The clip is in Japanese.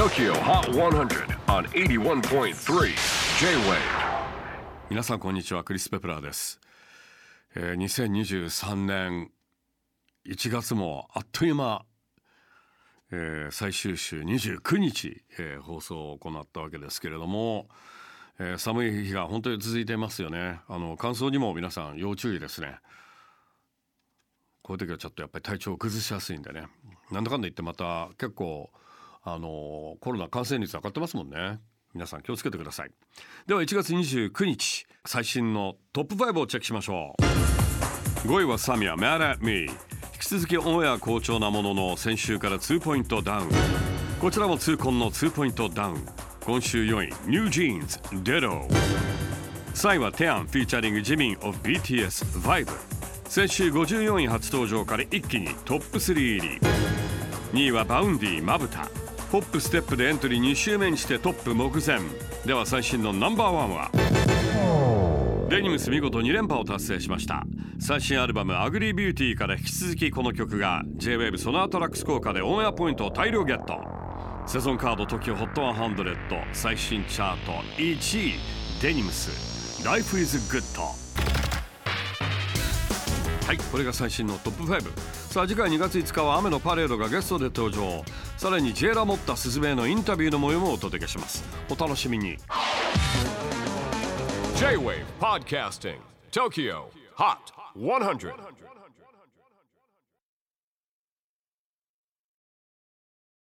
TOKYO HOT 100 on 81.3 J-WAVE 皆さんこんにちはクリス・ペプラーです、えー、2023年1月もあっという間、えー最終週29日、えー放送を行ったわけですけれども、えー寒い日が本当に続いていますよね。あの乾燥にも皆さん要注意ですね。こういう時はちょっとやっぱり体調を崩しやすいんでね。なんだかんだ言ってまた結構あのコロナ感染率上がってますもんね。皆さん気をつけてください。では1月29日最新のトップ5をチェックしましょう。5位はサミア Mad at Me 引き続きオンエア好調なものの先週から2ポイントダウン。こちらも痛恨の2ポイントダウン。今週4位 New Jeans Ditto 3位はテアンフィーチャリングジミン of BTS Vibe 先週54位初登場から一気にトップ3入り。2位は Vaundy まぶた。ホップステップでエントリー2週目にしてトップ目前。では最新のナンバーワンは？ DENIMS 見事2連覇を達成しました。最新アルバム「 Ugly Beauty」から引き続きこの曲が JWAVE SONAR TRAX 効果でオンエアポイントを大量ゲット。セゾンカード TOKIOHOT100 最新チャート1位。デニムス。Life is Good はいこれが最新のトップ5さあ次回2月5日は雨のパレードがゲストで登場。さらにジェラ・モッタスズメのインタビューの模様もお届けします。お楽しみに。J-WAVE PODCASTING TOKYO HOT 100